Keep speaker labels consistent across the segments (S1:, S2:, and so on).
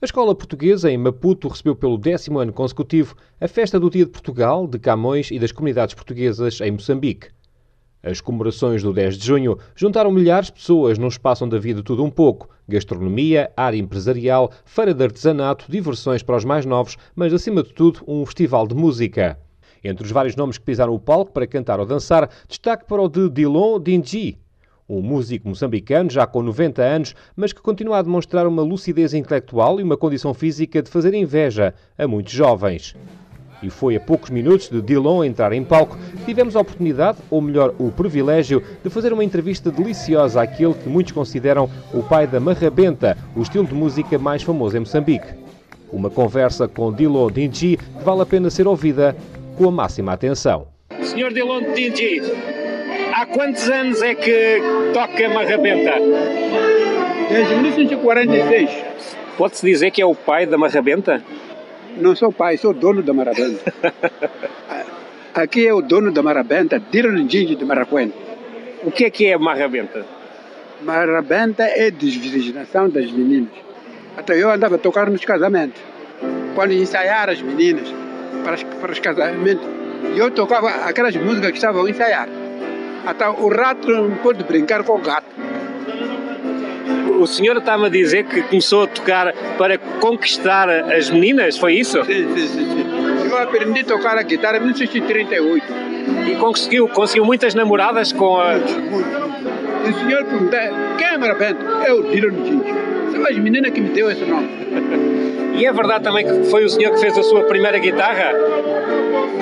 S1: A escola portuguesa em Maputo recebeu pelo décimo ano consecutivo a festa do Dia de Portugal, de Camões e das comunidades portuguesas em Moçambique. As comemorações do 10 de junho juntaram milhares de pessoas num espaço onde havia de tudo um pouco: gastronomia, área empresarial, feira de artesanato, diversões para os mais novos, mas acima de tudo um festival de música. Entre os vários nomes que pisaram o palco para cantar ou dançar, destaque para o de Dilon Dingi, um músico moçambicano já com 90 anos, mas que continua a demonstrar uma lucidez intelectual e uma condição física de fazer inveja a muitos jovens. E foi a poucos minutos de Dillon entrar em palco que tivemos a oportunidade, ou melhor, o privilégio, de fazer uma entrevista deliciosa àquele que muitos consideram o pai da marrabenta, o estilo de música mais famoso em Moçambique. Uma conversa com Dillon Dingi que vale a pena ser ouvida com a máxima atenção.
S2: Senhor Dillon Dingi, há quantos anos é que toca marrabenta?
S3: Desde 1946.
S2: Pode-se dizer que é o pai da marrabenta?
S3: Não sou pai, sou dono da marrabenta. Aqui é o dono da marrabenta, Gigi de Maracuene.
S2: O que é que é marrabenta?
S3: Marrabenta é desvirginação das meninas. Até eu andava a tocar nos casamentos. Quando ensaiaram as meninas para, os, para os casamentos, eu tocava aquelas músicas que estavam a ensaiar. Até o rato não pode brincar com o gato.
S2: O senhor está-me a dizer que começou a tocar para conquistar as meninas, foi isso?
S3: Sim, sim, sim. sim. Eu aprendi a tocar a guitarra em 1938.
S2: E conseguiu, conseguiu muitas namoradas com a...
S3: Muito, muito. O senhor pergunta, quem é Marabento? É o Dylan Gigi. São as meninas que me deu esse nome.
S2: E é verdade também que foi o senhor que fez a sua primeira guitarra?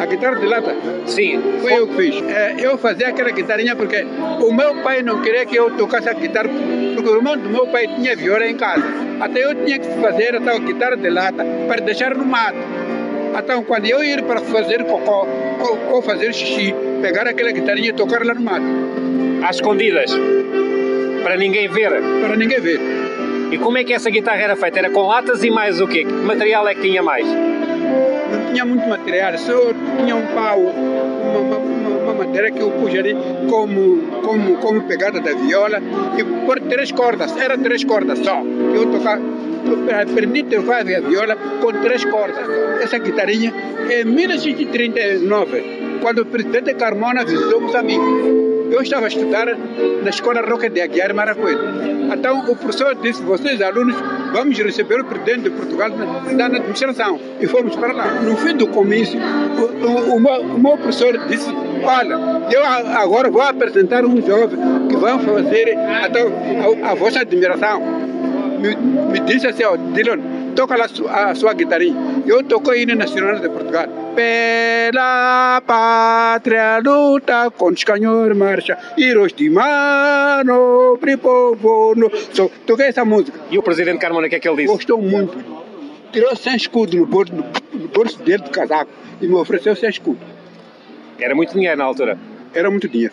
S3: A guitarra de lata?
S2: Sim.
S3: Foi eu que fiz. É, eu fazia aquela guitarrinha porque o meu pai não queria que eu tocasse a guitarra, porque o irmão do meu pai tinha viola em casa. Até eu tinha que fazer a guitarra de lata para deixar no mato. Então, quando eu ia para fazer cocô ou, ou fazer xixi, pegar aquela guitarrinha e tocar lá no mato.
S2: Às escondidas? Para ninguém ver?
S3: Para ninguém ver.
S2: E como é que essa guitarra era feita? Era com latas e mais o quê? Que material é que tinha mais?
S3: Tinha muito material, só tinha um pau, uma, uma, uma madeira que eu pus ali como, como, como pegada da viola e por três cordas, era três cordas só. Eu tocava, aprendi a tocar a viola com três cordas. Essa guitarrinha é 1939, quando o presidente Carmona visitou Moçambique. Eu estava a estudar na escola Roca de Aguiar Maracuelo. Então o professor disse: vocês alunos, vamos receber o presidente de Portugal na, na administração. E fomos para lá. No fim do comício, o, o, o, meu, o meu professor disse: olha, eu agora vou apresentar um jovem que vai fazer a, a, a vossa admiração. Me, me disse assim: ó, Dylan, toca lá a sua, a sua. Eu toco o hino nacional de Portugal. Pela pátria luta com os canhões marcha, heróis de mano, povo. So, toquei essa música.
S2: E o presidente Carmona, o que é que ele disse?
S3: Gostou muito. Tirou sem escudo no bolso, no bolso dele do casaco e me ofereceu sem escudo.
S2: Era muito dinheiro na altura?
S3: Era muito dinheiro.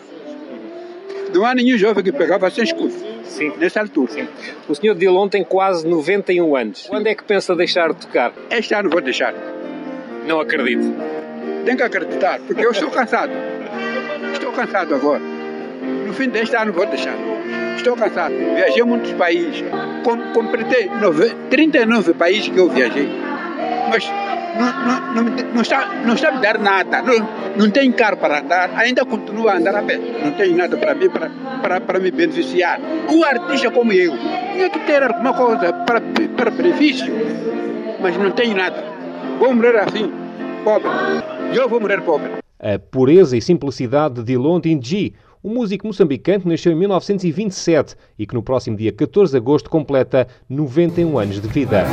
S3: Não há nenhum jovem que pegava sem escudo.
S2: Sim.
S3: Nessa altura.
S2: Sim. O senhor Dilon tem quase 91 anos. Quando é que pensa deixar de tocar?
S3: Este ano vou deixar.
S2: Não acredito.
S3: Tem que acreditar, porque eu estou cansado. Estou cansado agora. No fim deste ano vou deixar. Estou cansado. Viajei muitos países. Com, completei 39 países que eu viajei. Mas não, não, não, não, está, não está me dar nada. Não, não tem carro para andar. Ainda continuo a andar a pé. Não tem nada para mim, para, para, para me beneficiar. Um artista como eu tinha que ter alguma coisa para, para benefício. Mas não tem nada. Vou morrer assim, pobre. Eu vou morrer pobre.
S1: A pureza e simplicidade de Dilon Dingi, um músico moçambicano que nasceu em 1927 e que no próximo dia 14 de agosto completa 91 anos de vida.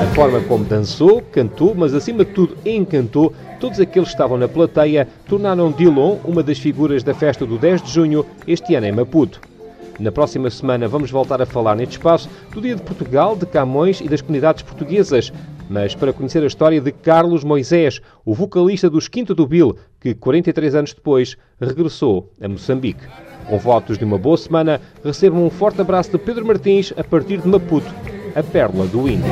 S1: A forma como dançou, cantou, mas acima de tudo encantou todos aqueles que estavam na plateia, tornaram Dilon uma das figuras da festa do 10 de junho este ano em Maputo. Na próxima semana vamos voltar a falar neste espaço do Dia de Portugal, de Camões e das comunidades portuguesas, mas para conhecer a história de Carlos Moisés, o vocalista dos Quinto do Bill, que 43 anos depois regressou a Moçambique. Com votos de uma boa semana, recebam um forte abraço de Pedro Martins a partir de Maputo, a pérola do Índio.